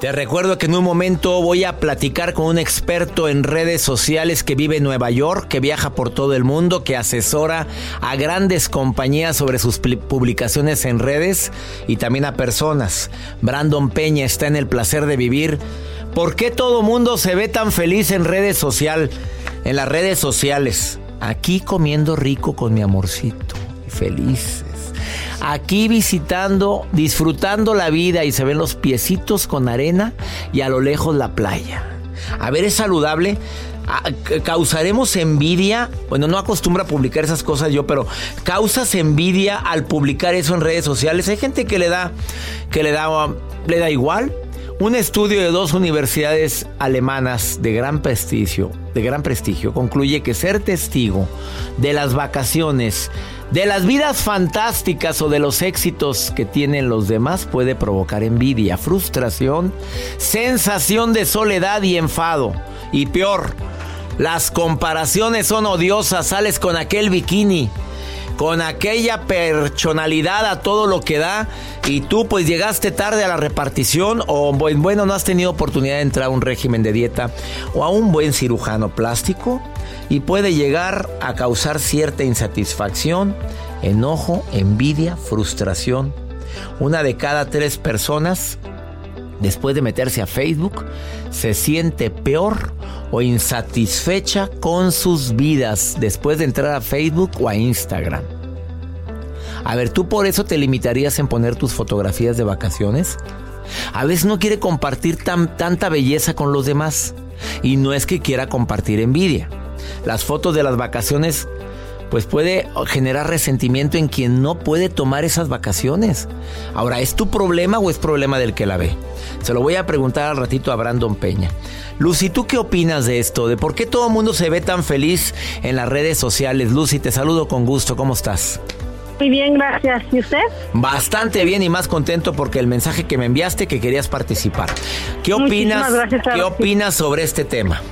Te recuerdo que en un momento voy a platicar con un experto en redes sociales que vive en Nueva York, que viaja por todo el mundo, que asesora a grandes compañías sobre sus publicaciones en redes y también a personas. Brandon Peña está en el placer de vivir. ¿Por qué todo mundo se ve tan feliz en redes social, en las redes sociales? Aquí comiendo rico con mi amorcito, felices. Aquí visitando, disfrutando la vida y se ven los piecitos con arena y a lo lejos la playa. A ver, ¿es saludable? Ah, ¿Causaremos envidia? Bueno, no acostumbro a publicar esas cosas yo, pero ¿causas envidia al publicar eso en redes sociales? Hay gente que le da, que le da, le da igual. Un estudio de dos universidades alemanas de gran prestigio, de gran prestigio, concluye que ser testigo de las vacaciones, de las vidas fantásticas o de los éxitos que tienen los demás puede provocar envidia, frustración, sensación de soledad y enfado. Y peor, las comparaciones son odiosas, sales con aquel bikini con aquella personalidad a todo lo que da y tú pues llegaste tarde a la repartición o bu- bueno no has tenido oportunidad de entrar a un régimen de dieta o a un buen cirujano plástico y puede llegar a causar cierta insatisfacción, enojo, envidia, frustración. Una de cada tres personas después de meterse a Facebook, se siente peor o insatisfecha con sus vidas después de entrar a Facebook o a Instagram. A ver, ¿tú por eso te limitarías en poner tus fotografías de vacaciones? A veces no quiere compartir tan, tanta belleza con los demás. Y no es que quiera compartir envidia. Las fotos de las vacaciones pues puede generar resentimiento en quien no puede tomar esas vacaciones. Ahora, ¿es tu problema o es problema del que la ve? Se lo voy a preguntar al ratito a Brandon Peña. Lucy, ¿tú qué opinas de esto? ¿De por qué todo el mundo se ve tan feliz en las redes sociales? Lucy, te saludo con gusto. ¿Cómo estás? Muy bien, gracias. ¿Y usted? Bastante bien y más contento porque el mensaje que me enviaste que querías participar. ¿Qué opinas? gracias, ¿Qué opinas sobre este tema?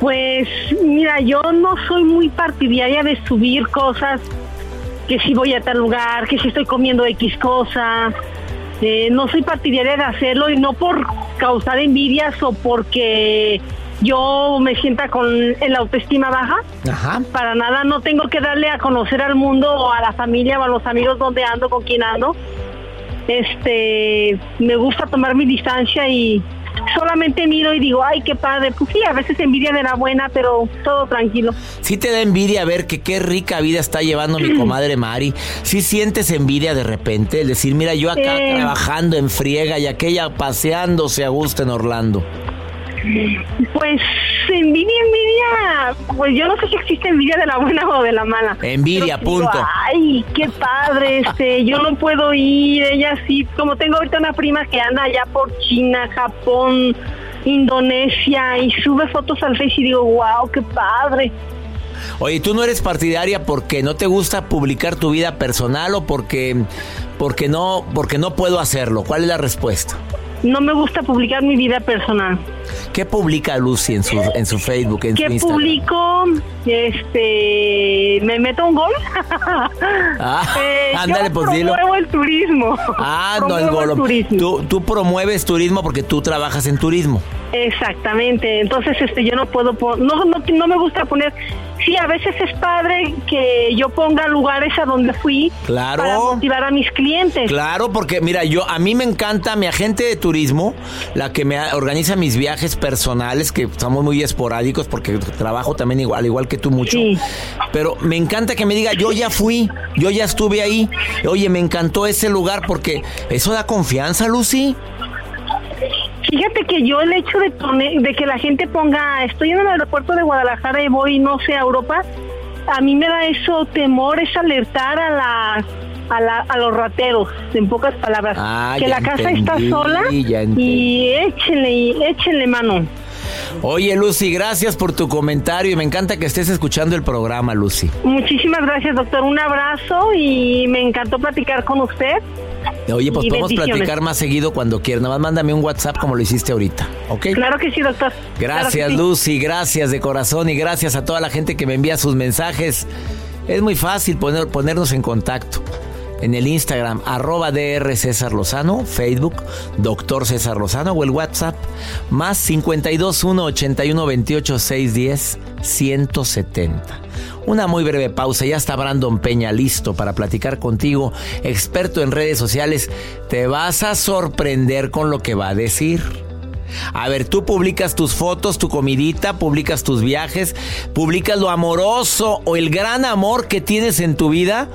Pues mira, yo no soy muy partidaria de subir cosas que si voy a tal lugar, que si estoy comiendo X cosa. Eh, no soy partidaria de hacerlo y no por causar envidias o porque yo me sienta con el autoestima baja. Ajá. Para nada, no tengo que darle a conocer al mundo o a la familia o a los amigos dónde ando, con quién ando. Este, me gusta tomar mi distancia y solamente miro y digo, ay, qué padre. Pues sí, a veces envidia de la buena, pero todo tranquilo. Sí te da envidia ver que qué rica vida está llevando mi comadre Mari. Sí sientes envidia de repente, el decir, mira, yo acá Eh. trabajando en friega y aquella paseándose a gusto en Orlando. Pues envidia, envidia, pues yo no sé si existe envidia de la buena o de la mala. Envidia, punto. ay, qué padre, este, yo no puedo ir, ella sí, como tengo ahorita una prima que anda allá por China, Japón, Indonesia y sube fotos al Face y digo, wow, qué padre. Oye, ¿tú no eres partidaria porque no te gusta publicar tu vida personal o porque, porque, no, porque no puedo hacerlo? ¿Cuál es la respuesta? No me gusta publicar mi vida personal. ¿Qué publica Lucy en su, en su Facebook, en ¿Qué su Instagram? publico? Este, me meto un gol. Ah, Eh, ándale, yo pues dilo. promuevo el turismo. Ah, no, el golo. turismo. Tú, tú promueves turismo porque tú trabajas en turismo. Exactamente, entonces este yo no puedo no, no no me gusta poner sí a veces es padre que yo ponga lugares a donde fui Claro. para motivar a mis clientes. Claro, porque mira, yo a mí me encanta mi agente de turismo, la que me organiza mis viajes personales, que somos muy esporádicos porque trabajo también igual, al igual que tú mucho. Sí. Pero me encanta que me diga, yo ya fui, yo ya estuve ahí. Oye, me encantó ese lugar porque eso da confianza, Lucy. Fíjate que yo el hecho de poner, de que la gente ponga, estoy en el aeropuerto de Guadalajara y voy, no sé, a Europa, a mí me da eso temor, es alertar a la, a, la, a los rateros, en pocas palabras, Ah, que la casa entendí, está sola y échenle, y échenle mano. Oye, Lucy, gracias por tu comentario y me encanta que estés escuchando el programa, Lucy. Muchísimas gracias, doctor. Un abrazo y me encantó platicar con usted. Oye, pues Y podemos platicar más seguido cuando quieras. Nada más mándame un WhatsApp como lo hiciste ahorita, ¿ok? Claro que sí, doctor. Gracias, Claro sí. Lucy, gracias de corazón y gracias a toda la gente que me envía sus mensajes. Es muy fácil poner- ponernos en contacto. En el Instagram, arroba DR César Lozano, Facebook, Doctor César Lozano o el WhatsApp, más 521 81 28 610 170. Una muy breve pausa, ya está Brandon Peña listo para platicar contigo, experto en redes sociales. Te vas a sorprender con lo que va a decir. A ver, tú publicas tus fotos, tu comidita, publicas tus viajes, publicas lo amoroso o el gran amor que tienes en tu vida.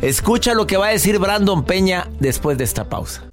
Escucha lo que va a decir Brandon Peña después de esta pausa.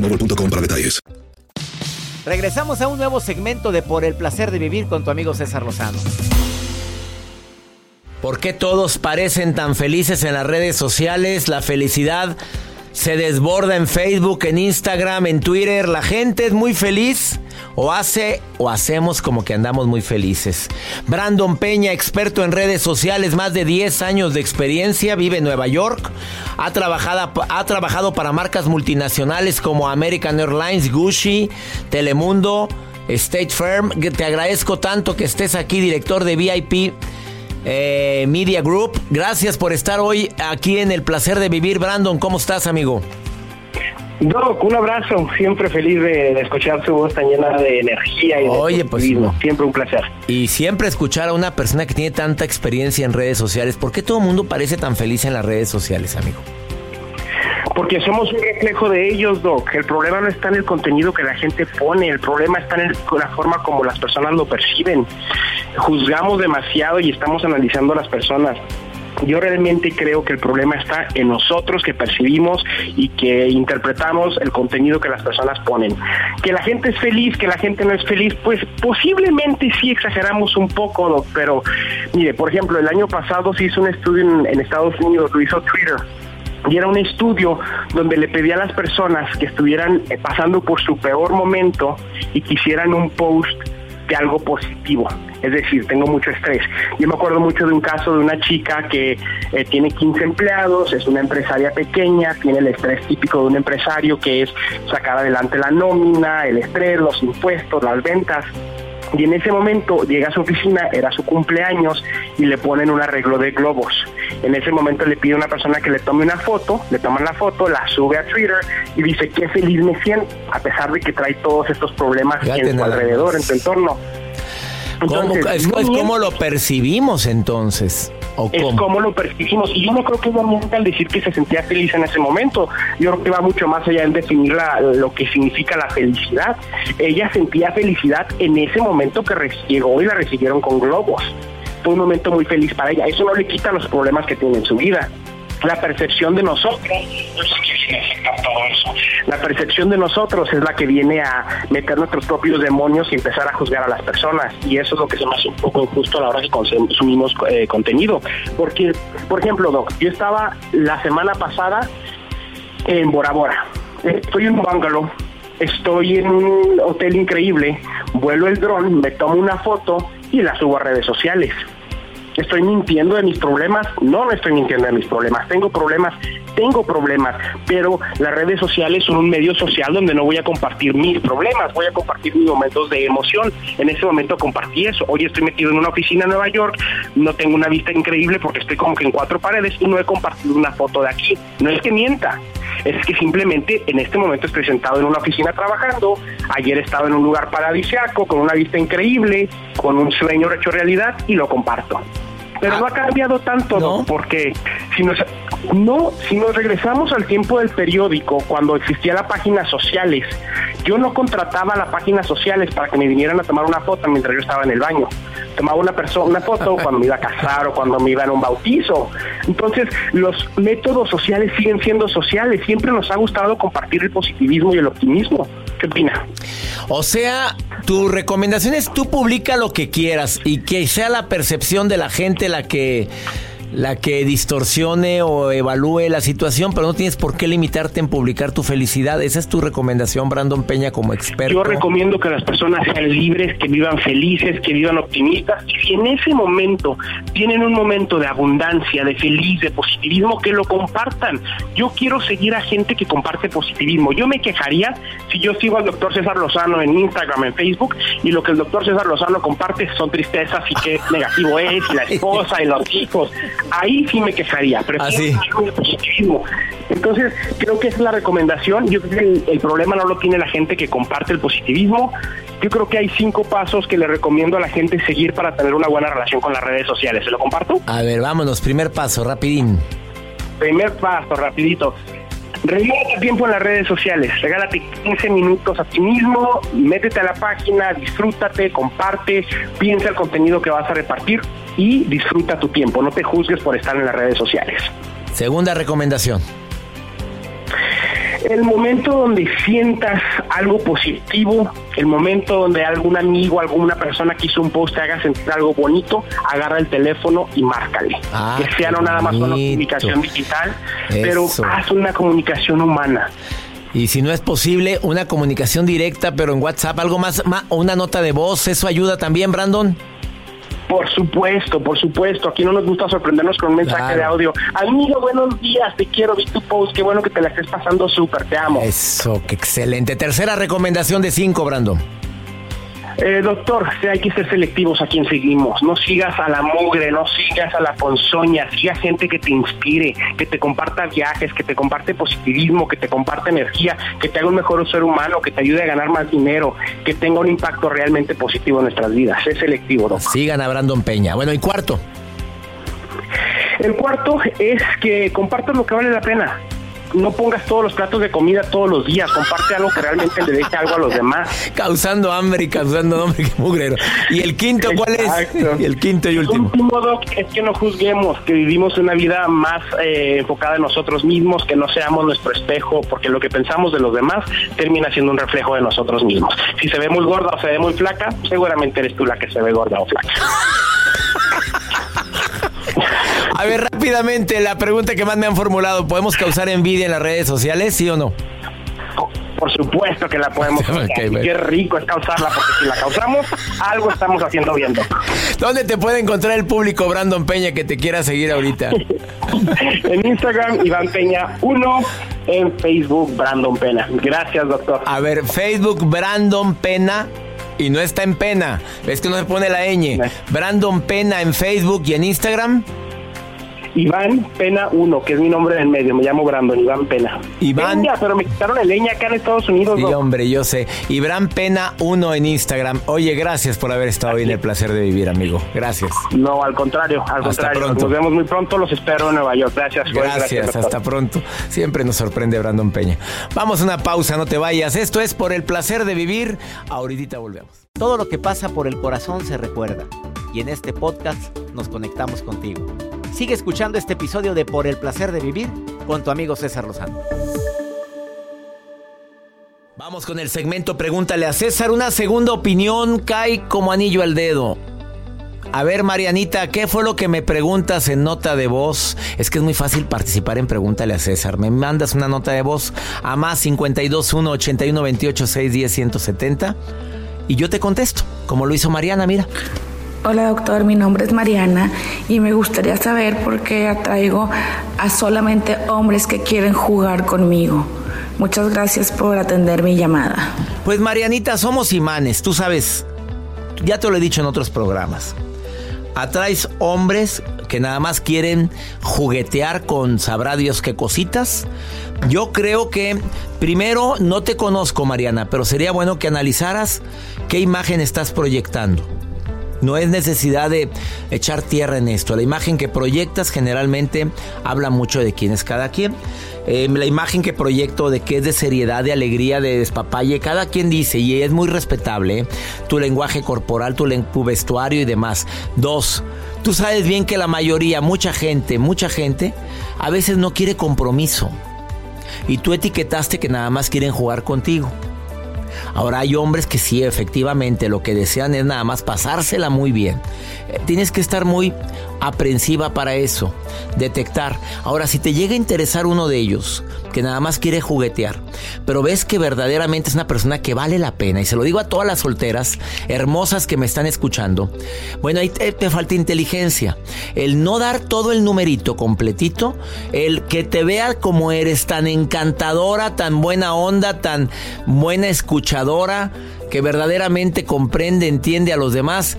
boostmobile.com para detalles. Regresamos a un nuevo segmento de Por el placer de vivir con tu amigo César Lozano. ¿Por qué todos parecen tan felices en las redes sociales? La felicidad se desborda en Facebook, en Instagram, en Twitter. La gente es muy feliz o hace o hacemos como que andamos muy felices. Brandon Peña, experto en redes sociales, más de 10 años de experiencia, vive en Nueva York. Ha trabajado, ha trabajado para marcas multinacionales como American Airlines, Gucci, Telemundo, State. Que Te agradezco tanto que estés aquí, director de VIP eh, Media Group. Gracias por estar hoy aquí en El Placer de Vivir. Brandon, ¿cómo estás, amigo? Doc, un abrazo, siempre feliz de, de escuchar su voz tan llena de energía y de pues, siempre un placer. Y siempre escuchar a una persona que tiene tanta experiencia en redes sociales. ¿Por qué todo el mundo parece tan feliz en las redes sociales, amigo? Porque somos un reflejo de ellos, Doc. El problema no está en el contenido que la gente pone, el problema está en el- la forma como las personas lo perciben. Juzgamos demasiado y estamos analizando a las personas. Yo realmente creo que el problema está en nosotros que percibimos y que interpretamos el contenido que las personas ponen. Que la gente es feliz, que la gente no es feliz, pues posiblemente sí exageramos un poco, pero mire, por ejemplo, el año pasado se hizo un estudio en, en Estados Unidos, lo hizo Twitter, y era un estudio donde le pedía a las personas que estuvieran eh, pasando por su peor momento y que hicieran un post de algo positivo. Es decir, tengo mucho estrés. Yo me acuerdo mucho de un caso de una chica que eh, tiene 15 empleados, es una empresaria pequeña, tiene el estrés típico de un empresario que es sacar adelante la nómina, el estrés, los impuestos, las ventas y en ese momento llega a su oficina, era su cumpleaños y le ponen un arreglo de globos. En ese momento le pide a una persona que le tome una foto, le toman la foto, la sube a Twitter y dice qué feliz me siento, a pesar de que trae todos estos problemas en su alrededor, en su entorno. es, como lo percibimos entonces. ¿o es como lo percibimos. Y yo no creo que es al decir que se sentía feliz en ese momento. Yo creo que va mucho más allá en definir lo que significa la felicidad. Ella sentía felicidad en ese momento que llegó y la recibieron con globos. Fue un momento muy feliz para ella. Eso no le quita los problemas que tiene en su vida la percepción de nosotros La percepción de nosotros es la que viene a meter nuestros propios demonios y empezar a juzgar a las personas. Y eso es lo que se me hace un poco injusto a la hora que consumimos eh, contenido. Porque, por ejemplo, yo estaba la semana pasada en Bora Bora. Estoy en un bungalow, estoy en un hotel increíble, vuelo el dron, me tomo una foto y la subo a redes sociales ¿Estoy mintiendo de mis problemas? No, no estoy mintiendo de mis problemas. Tengo problemas, tengo problemas, pero las redes sociales son un medio social donde no voy a compartir mis problemas, voy a compartir mis momentos de emoción. En ese momento compartí eso. Hoy estoy metido en una oficina en Nueva York, no tengo una vista increíble porque estoy como que en cuatro paredes y no he compartido una foto de aquí. No es que mienta, es que simplemente en este momento estoy sentado en una oficina trabajando, ayer estaba en un lugar paradisiaco, con una vista increíble, con un sueño hecho realidad y lo comparto. Pero no ha cambiado tanto, porque si nos, no, si nos regresamos al tiempo del periódico, cuando existía la páginas sociales, yo no contrataba las páginas sociales para que me vinieran a tomar una foto mientras yo estaba en el baño. Tomaba una persona una foto cuando me iba a casar o cuando me iba a un bautizo. Entonces, los métodos sociales siguen siendo sociales. Siempre nos ha gustado compartir el positivismo y el optimismo. ¿Qué opina? O sea, tu recomendación es tú publica lo que quieras y que sea la percepción de la gente la que la que distorsione o evalúe la situación, pero no tienes por qué limitarte en publicar tu felicidad. Esa es tu recomendación, Brandon Peña, como experto. Yo recomiendo que las personas sean libres, que vivan felices, que vivan optimistas. Y si en ese momento tienen un momento de abundancia, de feliz, de positivismo, que lo compartan. Yo quiero seguir a gente que comparte positivismo. Yo me quejaría si yo sigo al doctor César Lozano en Instagram, en Facebook, y lo que el doctor César Lozano comparte son tristezas y qué negativo es, y la esposa y los hijos ahí sí me quejaría, pero Así. positivismo. Entonces, creo que esa es la recomendación. Yo creo que el, problema no lo tiene la gente que comparte el positivismo. Yo creo que hay cinco pasos que le recomiendo a la gente seguir para tener una buena relación con las redes sociales. ¿Se lo comparto? A ver, vámonos. Primer paso, rapidín. Primer paso, rapidito. Regálate tiempo en las redes sociales, regálate 15 minutos a ti mismo, métete a la página, disfrútate, comparte, piensa el contenido que vas a repartir y disfruta tu tiempo, no te juzgues por estar en las redes sociales. Segunda recomendación. El momento donde sientas algo positivo, el momento donde algún amigo, alguna persona que hizo un post te haga sentir algo bonito, agarra el teléfono y márcale. Ah, que sea no nada más una comunicación digital, pero haz una comunicación humana. Y si no es posible, una comunicación directa, pero en WhatsApp, algo más, más una nota de voz, ¿eso ayuda también, Brandon? Por supuesto, por supuesto. Aquí no nos gusta sorprendernos con un mensaje de audio. Amigo, buenos días, te quiero, vi tu post, qué bueno que te la estés pasando súper, te amo. Eso, qué excelente. Tercera recomendación de cinco, Brandon. Eh, doctor, hay que ser selectivos a quien seguimos. No sigas a la mugre, no sigas a la ponzoña, siga gente que te inspire, que te comparta viajes, que te comparte positivismo, que te comparte energía, que te haga un mejor ser humano, que te ayude a ganar más dinero, que tenga un impacto realmente positivo en nuestras vidas. Es selectivo, doctor. Sigan a Brandon Peña. Bueno, y cuarto. El cuarto es que compartas lo que vale la pena no pongas todos los platos de comida todos los días, comparte algo que realmente le deje algo a los demás. Causando hambre y causando hambre, que mugrero. ¿Y el quinto cuál es? Y el quinto y último. El último, Doc, es que no juzguemos, que vivimos una vida más eh, enfocada en nosotros mismos, que no seamos nuestro espejo, porque lo que pensamos de los demás termina siendo un reflejo de nosotros mismos. Si se ve muy gorda o se ve muy flaca, seguramente eres tú la que se ve gorda o flaca. A ver, rápidamente, la pregunta que más me han formulado, ¿podemos causar envidia en las redes sociales, sí o no? Por supuesto que la podemos okay, Qué rico es causarla, porque si la causamos, algo estamos haciendo bien. ¿Dónde te puede encontrar el público, Brandon Peña, que te quiera seguir ahorita? en Instagram, Iván Peña 1. En Facebook, Brandon Pena. Gracias, doctor. A ver, Facebook, Brandon Pena. Y no está en pena. Es que no se pone la ñ. Brandon Pena en Facebook y en Instagram. Iván Pena 1, que es mi nombre en medio. Me llamo Brandon, Iván Pena. Iván. pero me quitaron el leña acá en Estados Unidos. Sí, hombre, yo sé. Iván Pena 1 en Instagram. Oye, gracias por haber estado hoy en el placer de vivir, amigo. Gracias. No, al contrario, al contrario. Pronto. Nos vemos muy pronto. Los espero en Nueva York. Gracias. Gracias, gracias hasta pronto. Siempre nos sorprende Brandon Peña. Vamos a una pausa, no te vayas. Esto es por el placer de vivir. Ahorita volvemos. Todo lo que pasa por el corazón se recuerda. Y en este podcast nos conectamos contigo. Sigue escuchando este episodio de Por el placer de vivir con tu amigo César Lozano. Vamos con el segmento Pregúntale a César. Una segunda opinión cae como anillo al dedo. A ver, Marianita, ¿qué fue lo que me preguntas en nota de voz? Es que es muy fácil participar en Pregúntale a César. Me mandas una nota de voz a más 521 81 28 610 170 y yo te contesto, como lo hizo Mariana, mira. Hola doctor, mi nombre es Mariana y me gustaría saber por qué atraigo a solamente hombres que quieren jugar conmigo. Muchas gracias por atender mi llamada. Pues Marianita, somos imanes, tú sabes, ya te lo he dicho en otros programas. Atraes hombres que nada más quieren juguetear con sabrá Dios qué cositas. Yo creo que primero no te conozco Mariana, pero sería bueno que analizaras qué imagen estás proyectando. No es necesidad de echar tierra en esto. La imagen que proyectas generalmente habla mucho de quién es cada quien. Em, la imagen que proyecto de que es de seriedad, de alegría, de despapalle, cada quien dice, y es muy respetable, ¿eh? tu lenguaje corporal, tu, tu vestuario y demás. Dos, tú sabes bien que la mayoría, mucha gente, mucha gente, a veces no quiere compromiso. Y tú etiquetaste que nada más quieren jugar contigo. Ahora hay hombres que sí, efectivamente, lo que desean es nada más pasársela muy bien. Eh, tienes que estar muy aprensiva para eso, detectar. Ahora, si te llega a interesar uno de ellos, que nada más quiere juguetear, pero ves que verdaderamente es una persona que vale la pena, y se lo digo a todas las solteras hermosas que me están escuchando, bueno, ahí te, te falta inteligencia. El no dar todo el numerito completito, el que te vea como eres tan encantadora, tan buena onda, tan buena escuchadora, que verdaderamente comprende, entiende a los demás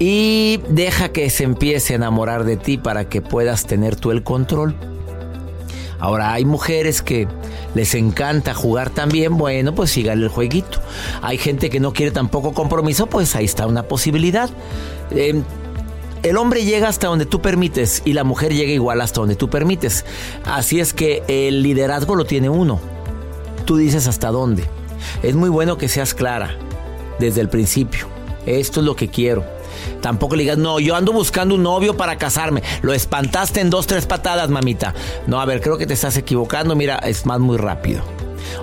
y deja que se empiece a enamorar de ti para que puedas tener tú el control. Ahora hay mujeres que les encanta jugar también, bueno, pues sigan el jueguito. Hay gente que no quiere tampoco compromiso, pues ahí está una posibilidad. Em, el hombre llega hasta donde tú permites y la mujer llega igual hasta donde tú permites. Así es que el liderazgo lo tiene uno. Tú dices hasta dónde. Es muy bueno que seas clara desde el principio. Esto es lo que quiero Tampoco le digas, no, yo ando buscando un novio para casarme. Lo espantaste en dos, tres patadas, mamita. No, a ver, creo que te estás equivocando. Mira, es más muy rápido.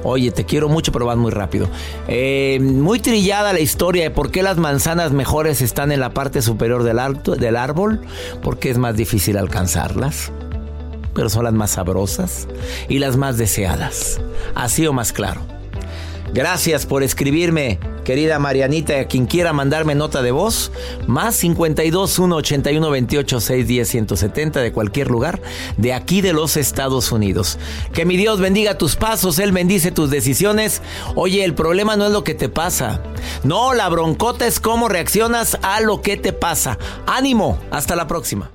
Oye, te quiero mucho, pero vas muy rápido. Eh, muy trillada la historia de por qué las manzanas mejores están en la parte superior del, del árbol. Porque es más difícil alcanzarlas. Pero son las más sabrosas y las más deseadas. Así o más claro. Gracias por escribirme, querida Marianita, a quien quiera mandarme nota de voz, más 52 1 81 28 6 10 170 de cualquier lugar de aquí de los Estados Unidos. Que mi Dios bendiga tus pasos, Él bendice tus decisiones. Oye, el problema no es lo que te pasa. No, la broncota es cómo reaccionas a lo que te pasa. Ánimo, hasta la próxima.